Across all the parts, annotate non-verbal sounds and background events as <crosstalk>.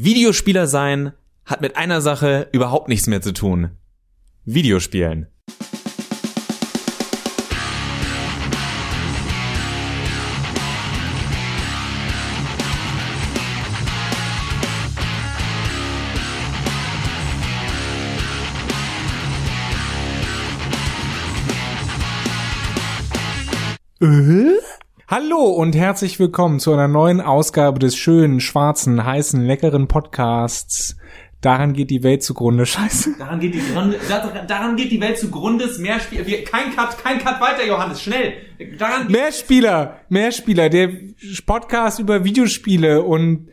Videospieler sein hat mit einer Sache überhaupt nichts mehr zu tun. Videospielen. Äh? Hallo und herzlich willkommen zu einer neuen Ausgabe des schönen, schwarzen, heißen, leckeren Podcasts. Daran geht die Welt zugrunde. <laughs> Scheiße. Daran geht die, daran geht die Welt zugrunde. Mehr Spiel, kein Cut, kein Cut weiter, Johannes, schnell. Daran mehr Spieler, mehr Spieler. Der Podcast über Videospiele und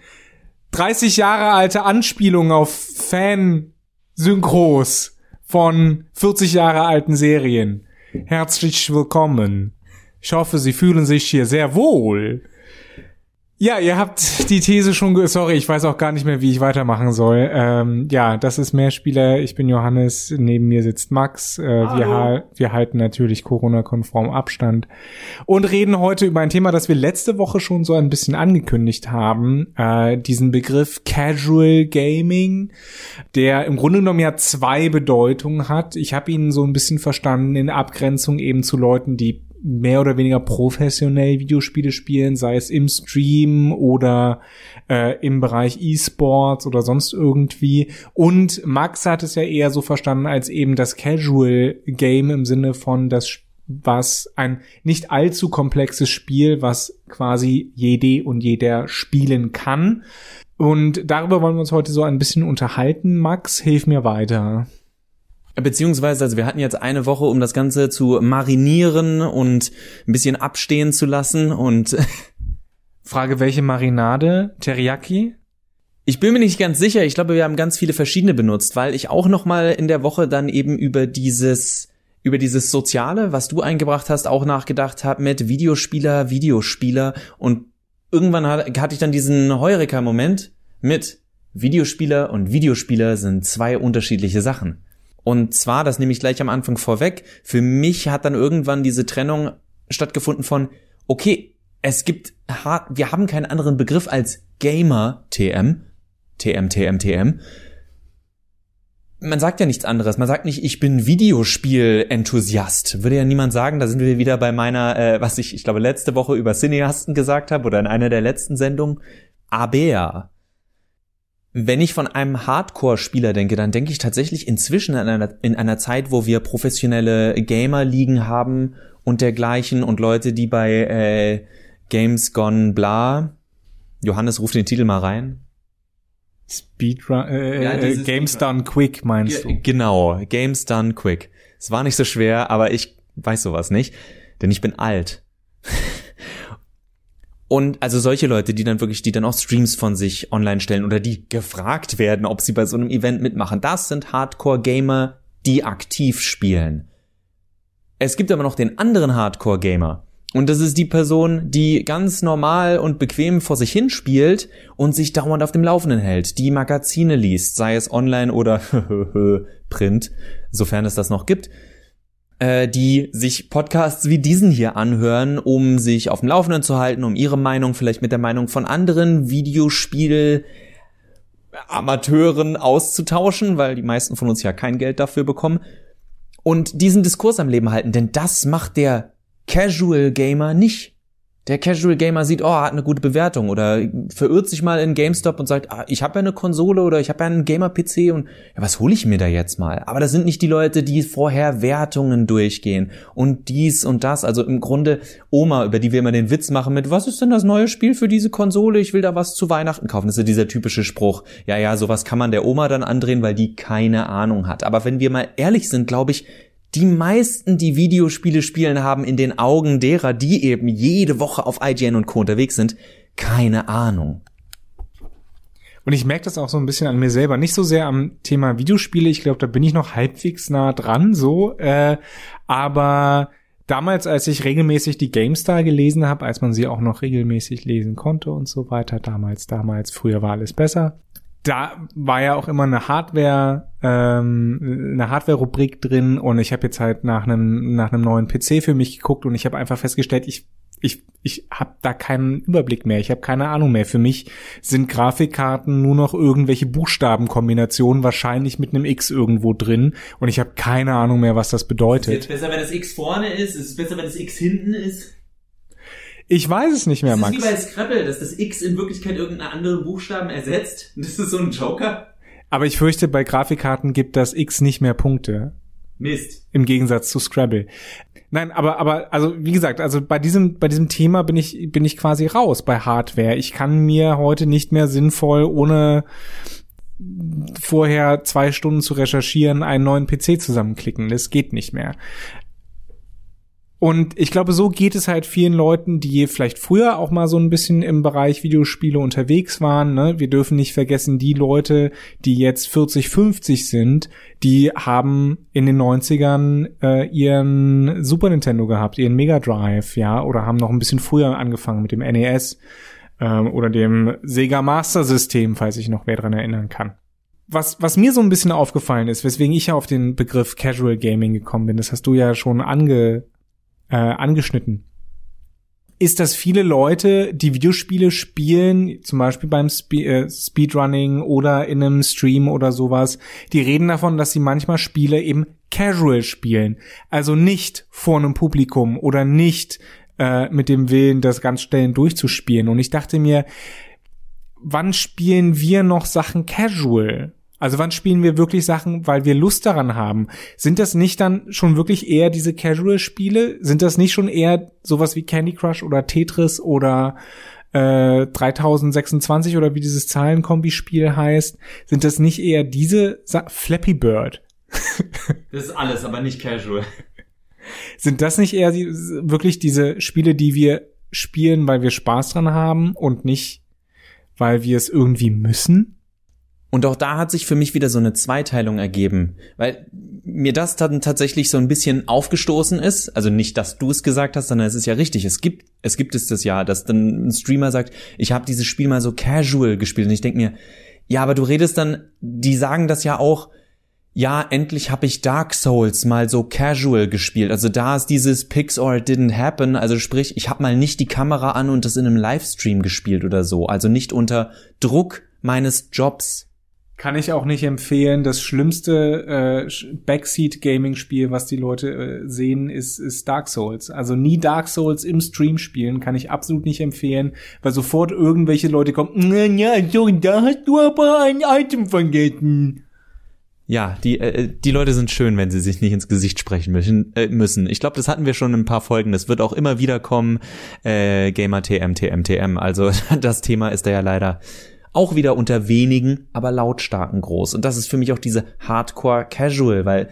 30 Jahre alte Anspielungen auf Fan-Synchros von 40 Jahre alten Serien. Herzlich willkommen. Ich hoffe, Sie fühlen sich hier sehr wohl. Ja, ihr habt die These schon, sorry, ich weiß auch gar nicht mehr, wie ich weitermachen soll. Ähm, ja, das ist Mehrspieler. Ich bin Johannes, neben mir sitzt Max. Äh, wir, wir halten natürlich Corona-konform Abstand und reden heute über ein Thema, das wir letzte Woche schon so ein bisschen angekündigt haben. Äh, diesen Begriff Casual Gaming, der im Grunde genommen ja zwei Bedeutungen hat. Ich habe ihn so ein bisschen verstanden in Abgrenzung eben zu Leuten, die mehr oder weniger professionell Videospiele spielen, sei es im Stream oder äh, im Bereich E-Sports oder sonst irgendwie. Und Max hat es ja eher so verstanden als eben das Casual Game im Sinne von das was ein nicht allzu komplexes Spiel, was quasi jede und jeder spielen kann. Und darüber wollen wir uns heute so ein bisschen unterhalten. Max, hilf mir weiter. Beziehungsweise, also wir hatten jetzt eine Woche, um das Ganze zu marinieren und ein bisschen abstehen zu lassen und <laughs> Frage, welche Marinade? Teriyaki? Ich bin mir nicht ganz sicher. Ich glaube, wir haben ganz viele verschiedene benutzt, weil ich auch noch mal in der Woche dann eben über dieses über dieses Soziale, was du eingebracht hast, auch nachgedacht habe mit Videospieler, Videospieler und irgendwann hatte ich dann diesen Heureka-Moment mit Videospieler und Videospieler sind zwei unterschiedliche Sachen. Und zwar, das nehme ich gleich am Anfang vorweg, für mich hat dann irgendwann diese Trennung stattgefunden von, okay, es gibt, wir haben keinen anderen Begriff als Gamer TM, TM, TM, TM. Man sagt ja nichts anderes. Man sagt nicht, ich bin Videospiel-Enthusiast. Würde ja niemand sagen. Da sind wir wieder bei meiner, äh, was ich, ich glaube, letzte Woche über Cineasten gesagt habe oder in einer der letzten Sendungen. Aber wenn ich von einem Hardcore-Spieler denke, dann denke ich tatsächlich inzwischen in einer, in einer Zeit, wo wir professionelle Gamer-Ligen haben und dergleichen und Leute, die bei äh, Games Gone Bla, Johannes ruft den Titel mal rein. Speedrun, äh, ja, äh, Games Speedrun. Done Quick meinst du? Genau, Games Done Quick. Es war nicht so schwer, aber ich weiß sowas nicht, denn ich bin alt. <laughs> Und also solche Leute, die dann wirklich, die dann auch Streams von sich online stellen oder die gefragt werden, ob sie bei so einem Event mitmachen, das sind Hardcore-Gamer, die aktiv spielen. Es gibt aber noch den anderen Hardcore-Gamer. Und das ist die Person, die ganz normal und bequem vor sich hin spielt und sich dauernd auf dem Laufenden hält, die Magazine liest, sei es online oder <laughs> Print, sofern es das noch gibt äh, die sich Podcasts wie diesen hier anhören, um sich auf dem Laufenden zu halten, um ihre Meinung vielleicht mit der Meinung von anderen Videospiel Amateuren auszutauschen, weil die meisten von uns ja kein Geld dafür bekommen und diesen Diskurs am Leben halten, denn das macht der Casual Gamer nicht. Der Casual Gamer sieht, oh, hat eine gute Bewertung oder verirrt sich mal in GameStop und sagt, ah, ich habe ja eine Konsole oder ich habe ja einen Gamer-PC und ja, was hole ich mir da jetzt mal? Aber das sind nicht die Leute, die vorher Wertungen durchgehen und dies und das. Also im Grunde Oma, über die wir immer den Witz machen mit, was ist denn das neue Spiel für diese Konsole? Ich will da was zu Weihnachten kaufen. Das ist ja dieser typische Spruch. Ja, ja, sowas kann man der Oma dann andrehen, weil die keine Ahnung hat. Aber wenn wir mal ehrlich sind, glaube ich, die meisten, die Videospiele spielen, haben in den Augen derer, die eben jede Woche auf IGN und Co. unterwegs sind, keine Ahnung. Und ich merke das auch so ein bisschen an mir selber. Nicht so sehr am Thema Videospiele. Ich glaube, da bin ich noch halbwegs nah dran, so. Äh, aber damals, als ich regelmäßig die GameStar gelesen habe, als man sie auch noch regelmäßig lesen konnte und so weiter, damals, damals, früher war alles besser da war ja auch immer eine Hardware, ähm, eine Hardware-Rubrik drin und ich habe jetzt halt nach einem nach einem neuen PC für mich geguckt und ich habe einfach festgestellt, ich ich ich habe da keinen Überblick mehr, ich habe keine Ahnung mehr. Für mich sind Grafikkarten nur noch irgendwelche Buchstabenkombinationen, wahrscheinlich mit einem X irgendwo drin und ich habe keine Ahnung mehr, was das bedeutet. Ist es besser, wenn das X vorne ist? Ist es besser, wenn das X hinten ist? Ich weiß es nicht mehr, das Max. ist wie bei Scrabble, dass das X in Wirklichkeit irgendeinen anderen Buchstaben ersetzt. Das ist so ein Joker. Aber ich fürchte, bei Grafikkarten gibt das X nicht mehr Punkte. Mist. Im Gegensatz zu Scrabble. Nein, aber aber also wie gesagt, also bei diesem bei diesem Thema bin ich bin ich quasi raus bei Hardware. Ich kann mir heute nicht mehr sinnvoll ohne vorher zwei Stunden zu recherchieren einen neuen PC zusammenklicken. Das geht nicht mehr. Und ich glaube, so geht es halt vielen Leuten, die vielleicht früher auch mal so ein bisschen im Bereich Videospiele unterwegs waren. Ne? Wir dürfen nicht vergessen, die Leute, die jetzt 40, 50 sind, die haben in den 90ern äh, ihren Super Nintendo gehabt, ihren Mega Drive, ja, oder haben noch ein bisschen früher angefangen mit dem NES ähm, oder dem Sega Master System, falls ich noch wer dran erinnern kann was, was mir so ein bisschen aufgefallen ist, weswegen ich ja auf den Begriff Casual Gaming gekommen bin, das hast du ja schon ange, äh, angeschnitten, ist, dass viele Leute, die Videospiele spielen, zum Beispiel beim Spe äh, Speedrunning oder in einem Stream oder sowas, die reden davon, dass sie manchmal Spiele eben casual spielen. Also nicht vor einem Publikum oder nicht äh, mit dem Willen, das ganz schnell durchzuspielen. Und ich dachte mir, wann spielen wir noch Sachen casual? Also wann spielen wir wirklich Sachen, weil wir Lust daran haben? Sind das nicht dann schon wirklich eher diese Casual-Spiele? Sind das nicht schon eher sowas wie Candy Crush oder Tetris oder äh, 3026 oder wie dieses Zahlenkombi-Spiel heißt? Sind das nicht eher diese Sa Flappy Bird? <laughs> das ist alles, aber nicht casual. Sind das nicht eher die, wirklich diese Spiele, die wir spielen, weil wir Spaß dran haben und nicht, weil wir es irgendwie müssen? Und auch da hat sich für mich wieder so eine Zweiteilung ergeben, weil mir das dann tatsächlich so ein bisschen aufgestoßen ist. Also nicht, dass du es gesagt hast, sondern es ist ja richtig. Es gibt, es gibt es das ja, dass dann ein Streamer sagt, ich habe dieses Spiel mal so casual gespielt. Und ich denke mir, ja, aber du redest dann, die sagen das ja auch, ja, endlich habe ich Dark Souls mal so casual gespielt. Also da ist dieses Pix or it didn't happen. Also sprich, ich habe mal nicht die Kamera an und das in einem Livestream gespielt oder so. Also nicht unter Druck meines Jobs. Kann ich auch nicht empfehlen. Das schlimmste äh, Backseat-Gaming-Spiel, was die Leute äh, sehen, ist, ist Dark Souls. Also nie Dark Souls im Stream spielen, kann ich absolut nicht empfehlen, weil sofort irgendwelche Leute kommen, ja, so, da hast du aber ein Item vergessen. Ja, die, äh, die Leute sind schön, wenn sie sich nicht ins Gesicht sprechen müssen. Äh, müssen. Ich glaube, das hatten wir schon in ein paar Folgen. Das wird auch immer wieder kommen. Äh, Gamer TM, TM, TM. Also <laughs> das Thema ist da ja leider auch wieder unter wenigen, aber lautstarken groß. Und das ist für mich auch diese Hardcore Casual, weil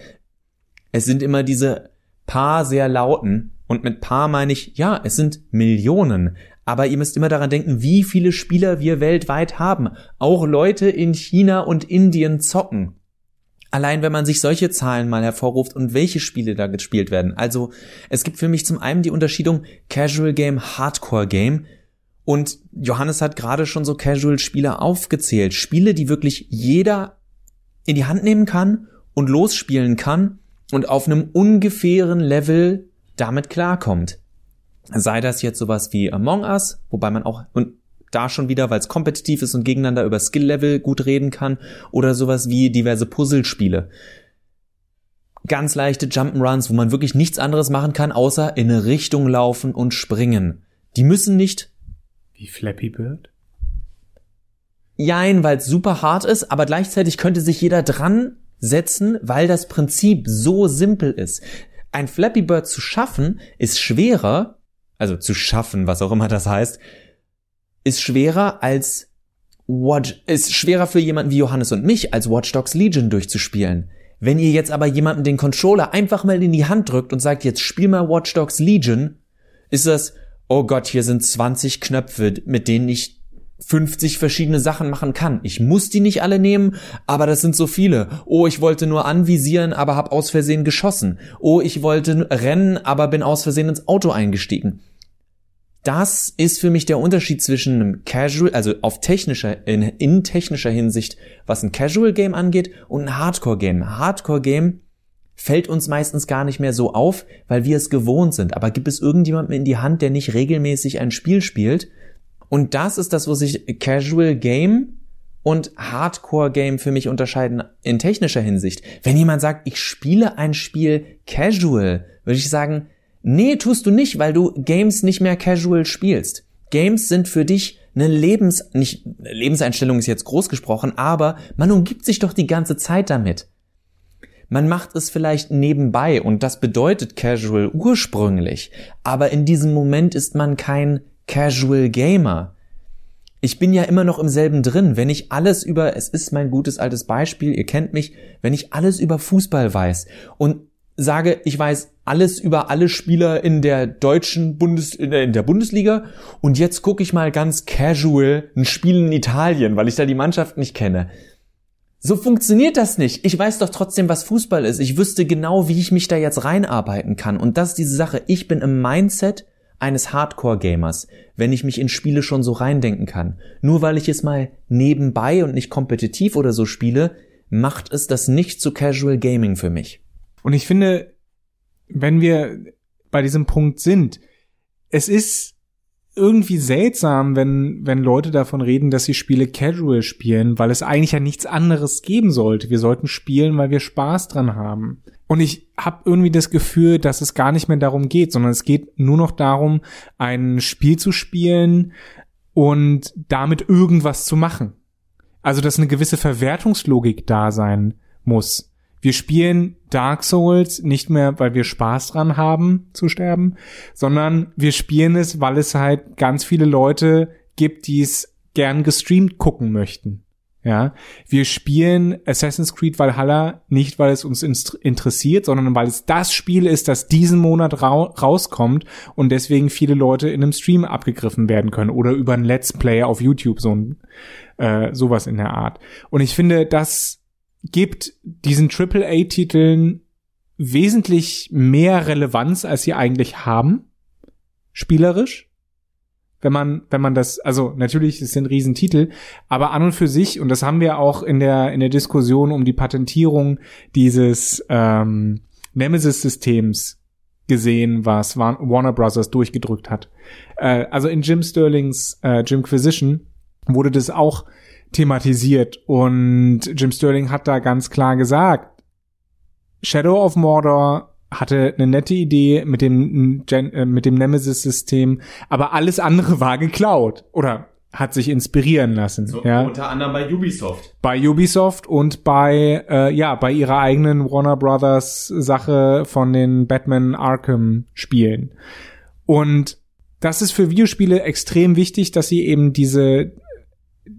es sind immer diese paar sehr lauten. Und mit paar meine ich, ja, es sind Millionen. Aber ihr müsst immer daran denken, wie viele Spieler wir weltweit haben. Auch Leute in China und Indien zocken. Allein wenn man sich solche Zahlen mal hervorruft und welche Spiele da gespielt werden. Also es gibt für mich zum einen die Unterschiedung Casual Game, Hardcore Game. Und Johannes hat gerade schon so Casual-Spiele aufgezählt. Spiele, die wirklich jeder in die Hand nehmen kann und losspielen kann und auf einem ungefähren Level damit klarkommt. Sei das jetzt sowas wie Among Us, wobei man auch und da schon wieder, weil es kompetitiv ist und gegeneinander über Skill-Level gut reden kann, oder sowas wie diverse Puzzlespiele. Ganz leichte Jump'n'Runs, wo man wirklich nichts anderes machen kann, außer in eine Richtung laufen und springen. Die müssen nicht wie Flappy Bird? Jein, weil es super hart ist, aber gleichzeitig könnte sich jeder dran setzen, weil das Prinzip so simpel ist. Ein Flappy Bird zu schaffen ist schwerer, also zu schaffen, was auch immer das heißt, ist schwerer als Watch, ist schwerer für jemanden wie Johannes und mich als Watch Dogs Legion durchzuspielen. Wenn ihr jetzt aber jemanden den Controller einfach mal in die Hand drückt und sagt, jetzt spiel mal Watch Dogs Legion, ist das, oh Gott, hier sind 20 Knöpfe, mit denen ich 50 verschiedene Sachen machen kann. Ich muss die nicht alle nehmen, aber das sind so viele. Oh, ich wollte nur anvisieren, aber hab aus Versehen geschossen. Oh, ich wollte rennen, aber bin aus Versehen ins Auto eingestiegen. Das ist für mich der Unterschied zwischen einem Casual, also auf technischer, in, in technischer Hinsicht, was ein Casual Game angeht und ein Hardcore Game. Hardcore Game fällt uns meistens gar nicht mehr so auf, weil wir es gewohnt sind. Aber gibt es irgendjemanden in die Hand, der nicht regelmäßig ein Spiel spielt? Und das ist das, wo sich Casual Game und Hardcore Game für mich unterscheiden in technischer Hinsicht. Wenn jemand sagt, ich spiele ein Spiel casual, würde ich sagen, nee, tust du nicht, weil du Games nicht mehr casual spielst. Games sind für dich eine Lebens, nicht, Lebenseinstellung ist jetzt groß gesprochen, aber man umgibt sich doch die ganze Zeit damit. Man macht es vielleicht nebenbei und das bedeutet Casual ursprünglich, aber in diesem Moment ist man kein Casual Gamer. Ich bin ja immer noch im selben drin. Wenn ich alles über, es ist mein gutes altes Beispiel, ihr kennt mich, wenn ich alles über Fußball weiß und sage, ich weiß alles über alle Spieler in der deutschen Bundes, in der, Bundesliga und jetzt gucke ich mal ganz casual ein Spiel in Italien, weil ich da die Mannschaft nicht kenne. So funktioniert das nicht. Ich weiß doch trotzdem, was Fußball ist. Ich wüsste genau, wie ich mich da jetzt reinarbeiten kann. Und das ist diese Sache. Ich bin im Mindset eines Hardcore-Gamers, wenn ich mich in Spiele schon so reindenken kann. Nur weil ich es mal nebenbei und nicht kompetitiv oder so spiele, macht es das nicht zu Casual Gaming für mich. Und ich finde, wenn wir bei diesem Punkt sind, es ist irgendwie seltsam, wenn, wenn Leute davon reden, dass sie Spiele casual spielen, weil es eigentlich ja nichts anderes geben sollte. Wir sollten spielen, weil wir Spaß dran haben. Und ich habe irgendwie das Gefühl, dass es gar nicht mehr darum geht, sondern es geht nur noch darum, ein Spiel zu spielen und damit irgendwas zu machen. Also, dass eine gewisse Verwertungslogik da sein muss wir spielen Dark Souls nicht mehr, weil wir Spaß dran haben zu sterben, sondern wir spielen es, weil es halt ganz viele Leute gibt, die es gern gestreamt gucken möchten. Ja, wir spielen Assassin's Creed Valhalla nicht, weil es uns interessiert, sondern weil es das Spiel ist, das diesen Monat ra rauskommt und deswegen viele Leute in einem Stream abgegriffen werden können oder über ein Let's Play auf YouTube so ein äh, sowas in der Art. Und ich finde, das gibt diesen AAA-Titeln wesentlich mehr Relevanz, als sie eigentlich haben, spielerisch. Wenn man, wenn man das, also natürlich, es sind Riesentitel, aber an und für sich, und das haben wir auch in der, in der Diskussion um die Patentierung dieses ähm, Nemesis-Systems gesehen, was Warner Brothers durchgedrückt hat. Äh, also in Jim Sterlings äh, Jimquisition wurde das auch thematisiert und Jim Sterling hat da ganz klar gesagt, Shadow of Mordor hatte eine nette Idee mit dem äh, mit dem Nemesis-System, aber alles andere war geklaut oder hat sich inspirieren lassen. So, ja. Unter anderem bei Ubisoft. Bei Ubisoft und bei äh, ja bei ihrer eigenen Warner Brothers Sache von den Batman Arkham Spielen. Und das ist für Videospiele extrem wichtig, dass sie eben diese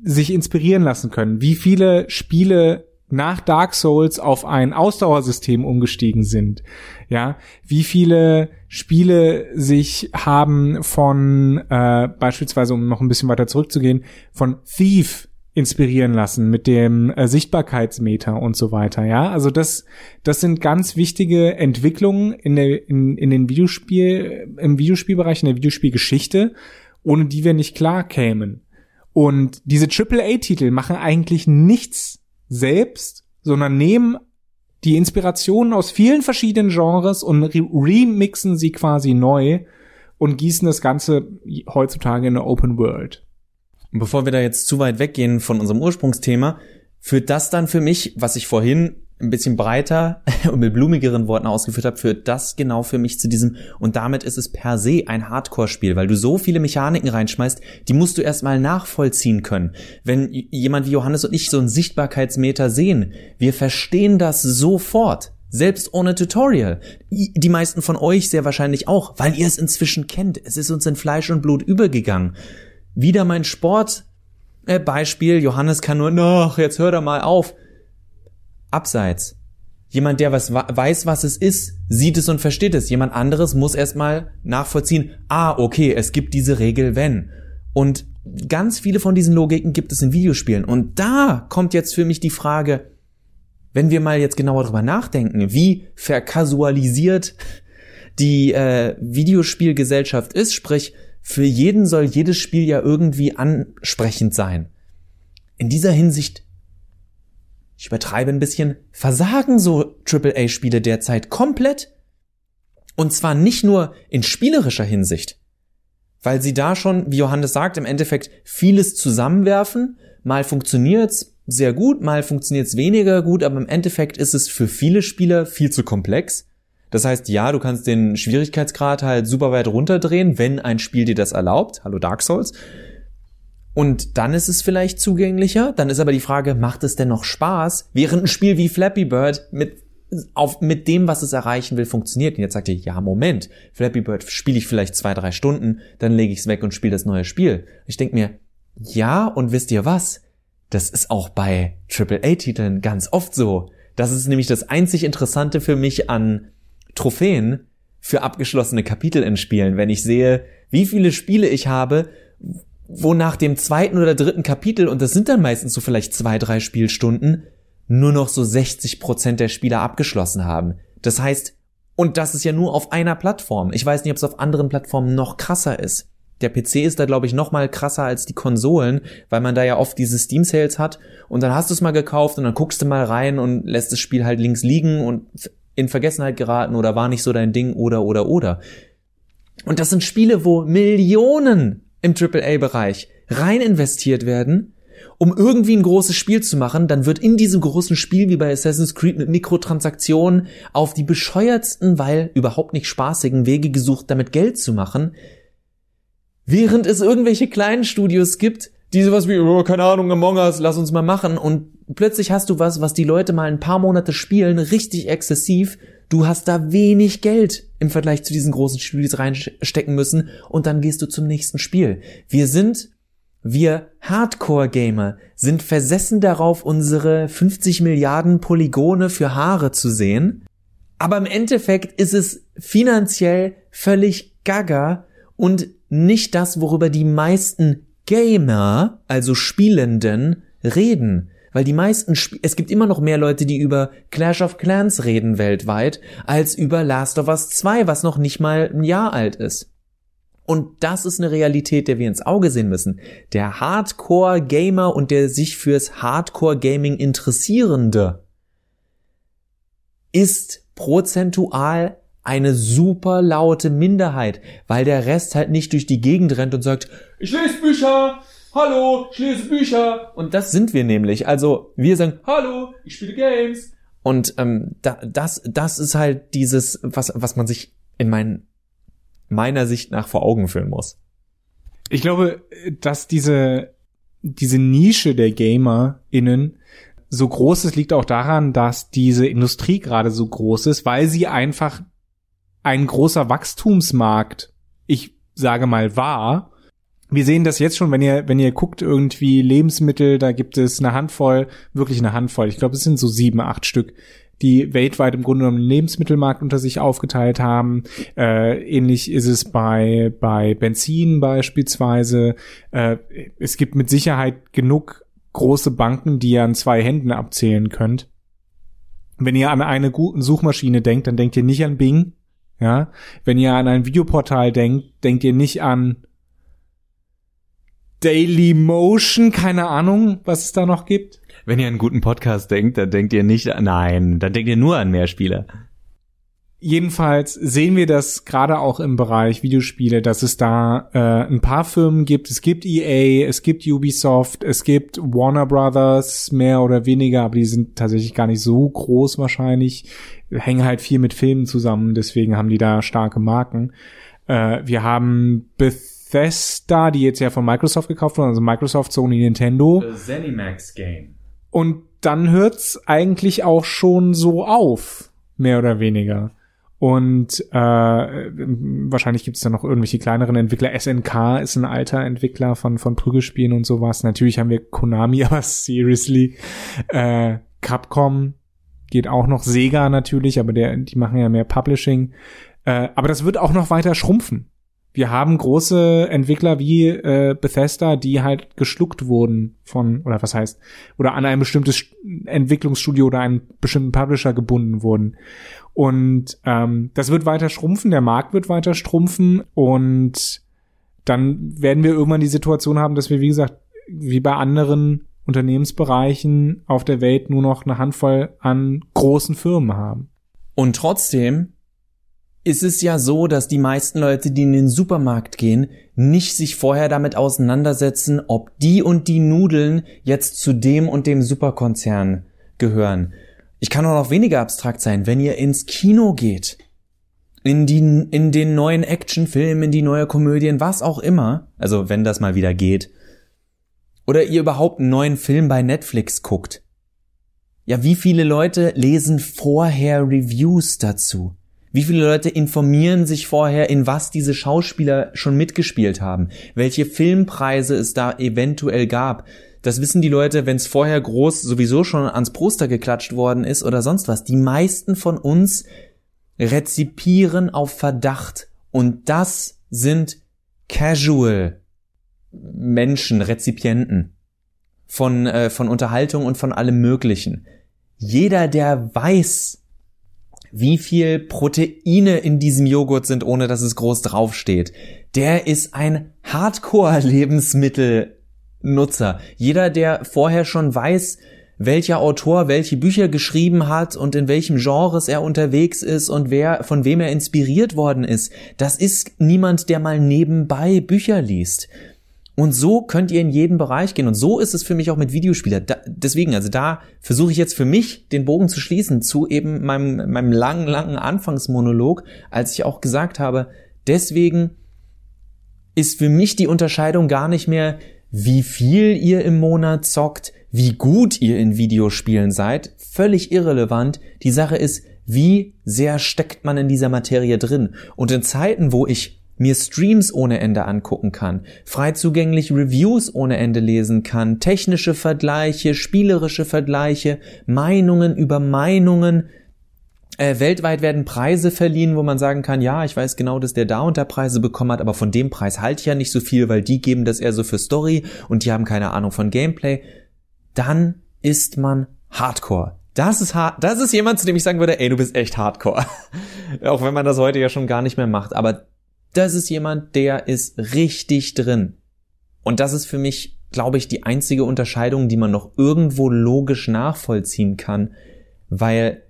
sich inspirieren lassen können. Wie viele Spiele nach Dark Souls auf ein Ausdauersystem umgestiegen sind. Ja, wie viele Spiele sich haben von äh, beispielsweise, um noch ein bisschen weiter zurückzugehen, von Thief inspirieren lassen mit dem äh, Sichtbarkeitsmeter und so weiter. Ja, also das, das sind ganz wichtige Entwicklungen in der, in, in den Videospiel, im Videospielbereich, in der Videospielgeschichte, ohne die wir nicht klar kämen. Und diese AAA-Titel machen eigentlich nichts selbst, sondern nehmen die Inspirationen aus vielen verschiedenen Genres und re remixen sie quasi neu und gießen das Ganze heutzutage in eine Open World. Bevor wir da jetzt zu weit weggehen von unserem Ursprungsthema, führt das dann für mich, was ich vorhin ein bisschen breiter <laughs> und mit blumigeren Worten ausgeführt habe, führt das genau für mich zu diesem und damit ist es per se ein Hardcore-Spiel, weil du so viele Mechaniken reinschmeißt, die musst du erstmal nachvollziehen können. Wenn jemand wie Johannes und ich so einen Sichtbarkeitsmeter sehen, wir verstehen das sofort. Selbst ohne Tutorial. Die meisten von euch sehr wahrscheinlich auch, weil ihr es inzwischen kennt. Es ist uns in Fleisch und Blut übergegangen. Wieder mein Sport, äh, Beispiel, Johannes kann nur, noch, jetzt hör doch mal auf abseits. Jemand, der was weiß, was es ist, sieht es und versteht es. Jemand anderes muss erstmal nachvollziehen, ah, okay, es gibt diese Regel, wenn. Und ganz viele von diesen Logiken gibt es in Videospielen. Und da kommt jetzt für mich die Frage, wenn wir mal jetzt genauer drüber nachdenken, wie verkasualisiert die äh, Videospielgesellschaft ist, sprich, für jeden soll jedes Spiel ja irgendwie ansprechend sein. In dieser Hinsicht ich übertreibe ein bisschen, versagen so AAA-Spiele derzeit komplett. Und zwar nicht nur in spielerischer Hinsicht, weil sie da schon, wie Johannes sagt, im Endeffekt vieles zusammenwerfen. Mal funktioniert's sehr gut, mal funktioniert's weniger gut, aber im Endeffekt ist es für viele Spieler viel zu komplex. Das heißt, ja, du kannst den Schwierigkeitsgrad halt super weit runterdrehen, wenn ein Spiel dir das erlaubt. Hallo Dark Souls. Und dann ist es vielleicht zugänglicher. Dann ist aber die Frage, macht es denn noch Spaß, während ein Spiel wie Flappy Bird mit auf, mit dem, was es erreichen will, funktioniert. Und jetzt sagt ihr, ja, Moment, Flappy Bird spiele ich vielleicht zwei, drei Stunden, dann lege ich es weg und spiele das neue Spiel. Ich denke mir, ja, und wisst ihr was? Das ist auch bei AAA-Titeln ganz oft so. Das ist nämlich das einzig Interessante für mich an Trophäen für abgeschlossene Kapitel in Spielen, wenn ich sehe, wie viele Spiele ich habe, wo nach dem zweiten oder dritten Kapitel, und das sind dann meistens so vielleicht zwei, drei Spielstunden, nur noch so 60 Prozent der Spieler abgeschlossen haben. Das heißt, und das ist ja nur auf einer Plattform. Ich weiß nicht, ob es auf anderen Plattformen noch krasser ist. Der PC ist da, glaube ich, noch mal krasser als die Konsolen, weil man da ja oft diese Steam-Sales hat und dann hast du es mal gekauft und dann guckst du mal rein und lässt das Spiel halt links liegen und in Vergessenheit geraten oder war nicht so dein Ding oder oder oder. Und das sind Spiele, wo Millionen im AAA-Bereich rein investiert werden, um irgendwie ein großes Spiel zu machen, dann wird in diesem großen Spiel wie bei Assassin's Creed mit Mikrotransaktionen auf die bescheuertsten, weil überhaupt nicht spaßigen Wege gesucht, damit Geld zu machen, während es irgendwelche kleinen Studios gibt, die sowas wie, oh, keine Ahnung, Among Us, lass uns mal machen. Und plötzlich hast du was, was die Leute mal ein paar Monate spielen, richtig exzessiv Du hast da wenig Geld im Vergleich zu diesen großen Studios reinstecken müssen und dann gehst du zum nächsten Spiel. Wir sind, wir Hardcore-Gamer sind versessen darauf, unsere 50 Milliarden Polygone für Haare zu sehen. Aber im Endeffekt ist es finanziell völlig gaga und nicht das, worüber die meisten Gamer, also Spielenden, reden weil die meisten, Sp es gibt immer noch mehr Leute, die über Clash of Clans reden weltweit, als über Last of Us 2, was noch nicht mal ein Jahr alt ist. Und das ist eine Realität, der wir ins Auge sehen müssen. Der Hardcore-Gamer und der sich fürs Hardcore-Gaming Interessierende ist prozentual eine super laute Minderheit, weil der Rest halt nicht durch die Gegend rennt und sagt, ich lese Bücher, hallo, ich lese Bücher. Und das sind wir nämlich. Also wir sagen, hallo, ich spiele Games. Und ähm, da, das, das ist halt dieses, was, was man sich in mein, meiner Sicht nach vor Augen führen muss. Ich glaube, dass diese, diese Nische der GamerInnen so groß ist, liegt auch daran, dass diese Industrie gerade so groß ist, weil sie einfach ein großer Wachstumsmarkt, ich sage mal, war wir sehen das jetzt schon, wenn ihr, wenn ihr guckt, irgendwie Lebensmittel, da gibt es eine Handvoll, wirklich eine Handvoll. Ich glaube, es sind so sieben, acht Stück, die weltweit im Grunde genommen den Lebensmittelmarkt unter sich aufgeteilt haben. Äh, ähnlich ist es bei, bei Benzin beispielsweise. Äh, es gibt mit Sicherheit genug große Banken, die ihr an zwei Händen abzählen könnt. Wenn ihr an eine gute Suchmaschine denkt, dann denkt ihr nicht an Bing. Ja, wenn ihr an ein Videoportal denkt, denkt ihr nicht an Daily Motion, keine Ahnung, was es da noch gibt. Wenn ihr einen guten Podcast denkt, dann denkt ihr nicht, nein, dann denkt ihr nur an Mehrspieler. Jedenfalls sehen wir das gerade auch im Bereich Videospiele, dass es da äh, ein paar Firmen gibt. Es gibt EA, es gibt Ubisoft, es gibt Warner Brothers, mehr oder weniger, aber die sind tatsächlich gar nicht so groß wahrscheinlich. Hängen halt viel mit Filmen zusammen, deswegen haben die da starke Marken. Äh, wir haben Beth Bethesda, die jetzt ja von Microsoft gekauft wurden, also Microsoft, Sony, Nintendo. ZeniMax Game. Und dann hört's eigentlich auch schon so auf, mehr oder weniger. Und äh, wahrscheinlich gibt es da noch irgendwelche kleineren Entwickler. SNK ist ein alter Entwickler von von Prügelspielen und sowas. Natürlich haben wir Konami, <laughs> aber seriously. Äh, Capcom geht auch noch. Sega natürlich, aber der, die machen ja mehr Publishing. Äh, aber das wird auch noch weiter schrumpfen wir haben große Entwickler wie äh, Bethesda, die halt geschluckt wurden von, oder was heißt, oder an ein bestimmtes Entwicklungsstudio oder einen bestimmten Publisher gebunden wurden. Und ähm, das wird weiter schrumpfen, der Markt wird weiter schrumpfen und dann werden wir irgendwann die Situation haben, dass wir, wie gesagt, wie bei anderen Unternehmensbereichen auf der Welt nur noch eine Handvoll an großen Firmen haben. Und trotzdem ist es ja so, dass die meisten Leute, die in den Supermarkt gehen, nicht sich vorher damit auseinandersetzen, ob die und die Nudeln jetzt zu dem und dem Superkonzern gehören. Ich kann auch noch weniger abstrakt sein, wenn ihr ins Kino geht, in die, in den neuen Actionfilm, in die neue Komödien, was auch immer, also wenn das mal wieder geht, oder ihr überhaupt einen neuen Film bei Netflix guckt. Ja, wie viele Leute lesen vorher Reviews dazu? Wie viele Leute informieren sich vorher, in was diese Schauspieler schon mitgespielt haben? Welche Filmpreise es da eventuell gab? Das wissen die Leute, wenn es vorher groß sowieso schon ans Poster geklatscht worden ist oder sonst was. Die meisten von uns rezipieren auf Verdacht. Und das sind Casual Menschen, Rezipienten von, äh, von Unterhaltung und von allem Möglichen. Jeder, der weiß, wie viel Proteine in diesem Joghurt sind, ohne dass es groß draufsteht. Der ist ein Hardcore-Lebensmittelnutzer. Jeder, der vorher schon weiß, welcher Autor welche Bücher geschrieben hat und in welchem Genres er unterwegs ist und wer, von wem er inspiriert worden ist. Das ist niemand, der mal nebenbei Bücher liest. Und so könnt ihr in jeden Bereich gehen. Und so ist es für mich auch mit Videospielern. Da, deswegen, also da versuche ich jetzt für mich den Bogen zu schließen zu eben meinem, meinem langen, langen Anfangsmonolog, als ich auch gesagt habe, deswegen ist für mich die Unterscheidung gar nicht mehr, wie viel ihr im Monat zockt, wie gut ihr in Videospielen seid, völlig irrelevant. Die Sache ist, wie sehr steckt man in dieser Materie drin. Und in Zeiten, wo ich mir Streams ohne Ende angucken kann, frei zugänglich Reviews ohne Ende lesen kann, technische Vergleiche, spielerische Vergleiche, Meinungen über Meinungen. Äh, weltweit werden Preise verliehen, wo man sagen kann, ja, ich weiß genau, dass der da und da Preise bekommen hat, aber von dem Preis halte ich ja nicht so viel, weil die geben das eher so für Story und die haben keine Ahnung von Gameplay. Dann ist man Hardcore. Das ist hart. Das ist jemand, zu dem ich sagen würde, ey, du bist echt Hardcore. <laughs> Auch wenn man das heute ja schon gar nicht mehr macht. Aber das ist jemand, der ist richtig drin. Und das ist für mich, glaube ich, die einzige Unterscheidung, die man noch irgendwo logisch nachvollziehen kann, weil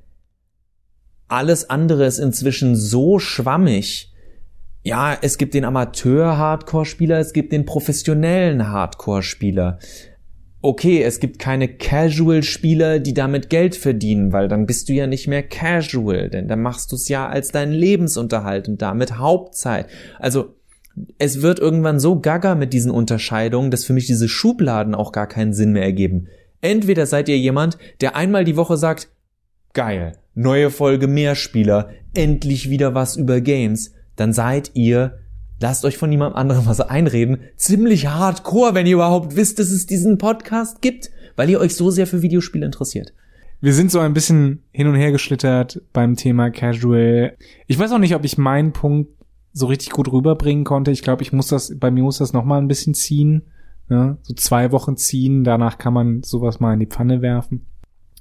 alles andere ist inzwischen so schwammig. Ja, es gibt den Amateur-Hardcore-Spieler, es gibt den professionellen Hardcore-Spieler okay, es gibt keine Casual-Spieler, die damit Geld verdienen, weil dann bist du ja nicht mehr Casual, denn dann machst du es ja als deinen Lebensunterhalt und damit Hauptzeit. Also es wird irgendwann so gaga mit diesen Unterscheidungen, dass für mich diese Schubladen auch gar keinen Sinn mehr ergeben. Entweder seid ihr jemand, der einmal die Woche sagt, geil, neue Folge Mehrspieler, endlich wieder was über Games, dann seid ihr lasst euch von niemand anderem was einreden, ziemlich hardcore, wenn ihr überhaupt wisst, dass es diesen Podcast gibt, weil ihr euch so sehr für Videospiele interessiert. Wir sind so ein bisschen hin und her geschlittert beim Thema Casual. Ich weiß auch nicht, ob ich meinen Punkt so richtig gut rüberbringen konnte. Ich glaube, ich muss das, bei mir muss das noch mal ein bisschen ziehen. Ne? So zwei Wochen ziehen, danach kann man sowas mal in die Pfanne werfen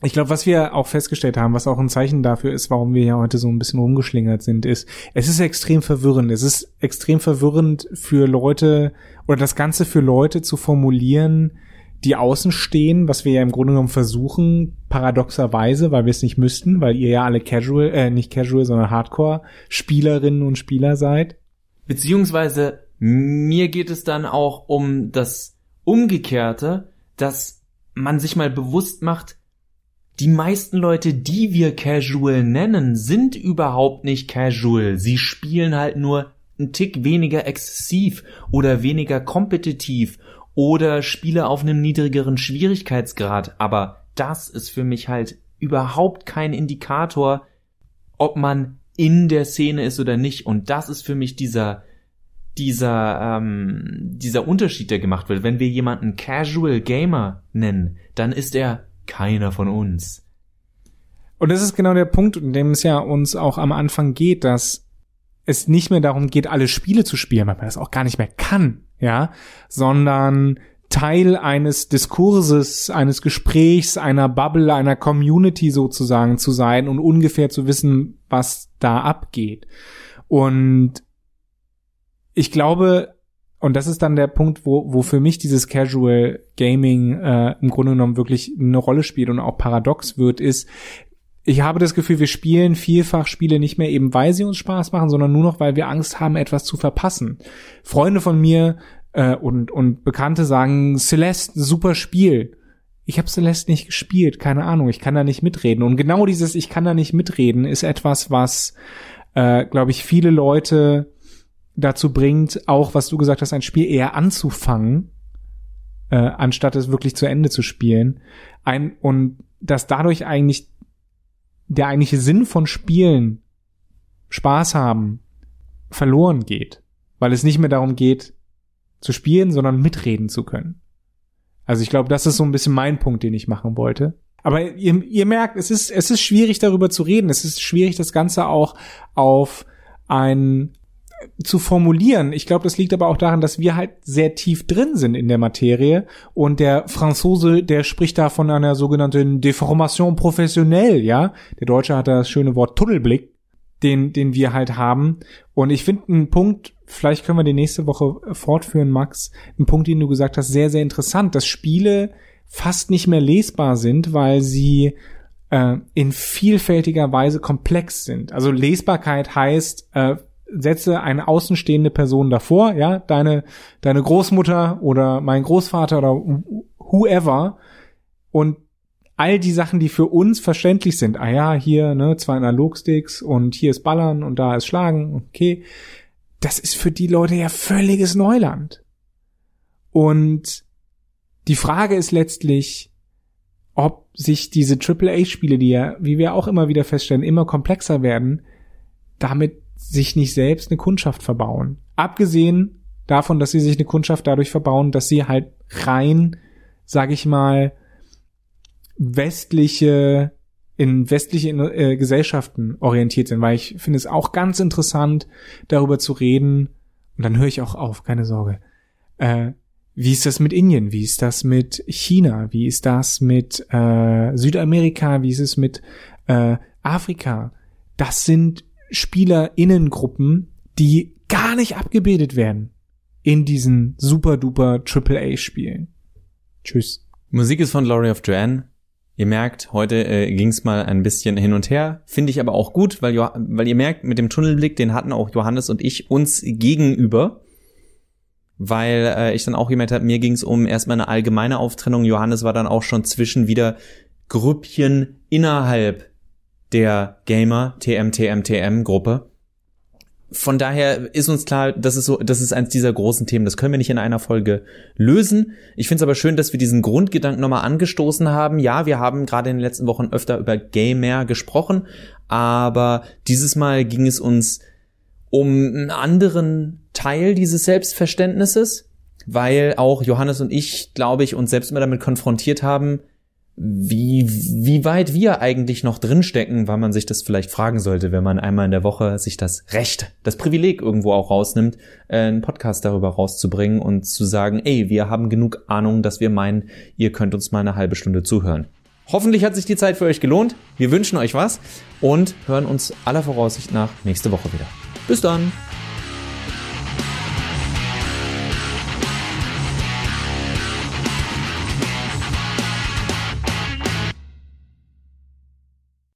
ich glaube, was wir auch festgestellt haben, was auch ein Zeichen dafür ist, warum wir ja heute so ein bisschen rumgeschlingert sind, ist, es ist extrem verwirrend. Es ist extrem verwirrend für Leute oder das Ganze für Leute zu formulieren, die außen stehen, was wir ja im Grunde genommen versuchen, paradoxerweise, weil wir es nicht müssten, weil ihr ja alle Casual, äh, nicht Casual, sondern Hardcore-Spielerinnen und Spieler seid. Beziehungsweise mir geht es dann auch um das Umgekehrte, dass man sich mal bewusst macht, die meisten Leute, die wir casual nennen, sind überhaupt nicht casual. Sie spielen halt nur einen Tick weniger exzessiv oder weniger kompetitiv oder spiele auf einem niedrigeren Schwierigkeitsgrad. Aber das ist für mich halt überhaupt kein Indikator, ob man in der Szene ist oder nicht. Und das ist für mich dieser dieser ähm, dieser Unterschied, der gemacht wird. Wenn wir jemanden Casual Gamer nennen, dann ist er keiner von uns. Und das ist genau der Punkt, in dem es ja uns auch am Anfang geht, dass es nicht mehr darum geht, alle Spiele zu spielen, weil man das auch gar nicht mehr kann, ja, sondern Teil eines Diskurses, eines Gesprächs, einer Bubble, einer Community sozusagen zu sein und ungefähr zu wissen, was da abgeht. Und ich glaube, und das ist dann der Punkt, wo, wo für mich dieses Casual Gaming äh, im Grunde genommen wirklich eine Rolle spielt und auch paradox wird, ist, ich habe das Gefühl, wir spielen vielfach Spiele nicht mehr eben, weil sie uns Spaß machen, sondern nur noch, weil wir Angst haben, etwas zu verpassen. Freunde von mir äh, und, und Bekannte sagen, Celeste, super Spiel. Ich habe Celeste nicht gespielt, keine Ahnung, ich kann da nicht mitreden. Und genau dieses Ich kann da nicht mitreden ist etwas, was, äh, glaube ich, viele Leute dazu bringt, auch was du gesagt hast, ein Spiel eher anzufangen, äh, anstatt es wirklich zu Ende zu spielen. Ein, und dass dadurch eigentlich der eigentliche Sinn von Spielen, Spaß haben, verloren geht. Weil es nicht mehr darum geht, zu spielen, sondern mitreden zu können. Also ich glaube, das ist so ein bisschen mein Punkt, den ich machen wollte. Aber ihr, ihr merkt, es ist, es ist schwierig darüber zu reden. Es ist schwierig, das Ganze auch auf ein zu formulieren. Ich glaube, das liegt aber auch daran, dass wir halt sehr tief drin sind in der Materie und der Franzose, der spricht da von einer sogenannten Deformation professionnelle, ja. Der Deutsche hat das schöne Wort Tunnelblick, den, den wir halt haben. Und ich finde einen Punkt, vielleicht können wir die nächste Woche fortführen, Max, einen Punkt, den du gesagt hast, sehr, sehr interessant, dass Spiele fast nicht mehr lesbar sind, weil sie äh, in vielfältiger Weise komplex sind. Also Lesbarkeit heißt, äh, setze eine außenstehende Person davor, ja, deine, deine Großmutter oder mein Großvater oder whoever und all die Sachen, die für uns verständlich sind, ah ja, hier, ne, zwei Analogsticks und hier ist Ballern und da ist Schlagen, okay, das ist für die Leute ja völliges Neuland. Und die Frage ist letztlich, ob sich diese AAA-Spiele, die ja, wie wir auch immer wieder feststellen, immer komplexer werden, damit sich nicht selbst eine Kundschaft verbauen. Abgesehen davon, dass sie sich eine Kundschaft dadurch verbauen, dass sie halt rein, sag ich mal, westliche in westliche äh, Gesellschaften orientiert sind, weil ich finde es auch ganz interessant, darüber zu reden. Und dann höre ich auch auf, keine Sorge. Äh, wie ist das mit Indien? Wie ist das mit China? Wie ist das mit äh, Südamerika? Wie ist es mit äh, Afrika? Das sind SpielerInnengruppen, die gar nicht abgebildet werden in diesen super duper AAA Spielen. Tschüss. Musik ist von Laurie of Joanne. Ihr merkt, heute äh, ging es mal ein bisschen hin und her. Finde ich aber auch gut, weil, weil ihr merkt, mit dem Tunnelblick, den hatten auch Johannes und ich uns gegenüber. Weil äh, ich dann auch gemerkt habe, mir ging es um erstmal eine allgemeine Auftrennung. Johannes war dann auch schon zwischen wieder Grüppchen innerhalb der Gamer TM TM TM Gruppe. Von daher ist uns klar, das ist so, das ist eins dieser großen Themen. Das können wir nicht in einer Folge lösen. Ich finde es aber schön, dass wir diesen Grundgedanken nochmal angestoßen haben. Ja, wir haben gerade in den letzten Wochen öfter über Gamer gesprochen, aber dieses Mal ging es uns um einen anderen Teil dieses Selbstverständnisses, weil auch Johannes und ich, glaube ich, uns selbst immer damit konfrontiert haben, wie, wie weit wir eigentlich noch drinstecken, weil man sich das vielleicht fragen sollte, wenn man einmal in der Woche sich das Recht, das Privileg irgendwo auch rausnimmt, äh, einen Podcast darüber rauszubringen und zu sagen, ey, wir haben genug Ahnung, dass wir meinen, ihr könnt uns mal eine halbe Stunde zuhören. Hoffentlich hat sich die Zeit für euch gelohnt. Wir wünschen euch was und hören uns aller Voraussicht nach nächste Woche wieder. Bis dann!